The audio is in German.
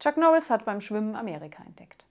Chuck Norris hat beim Schwimmen Amerika entdeckt.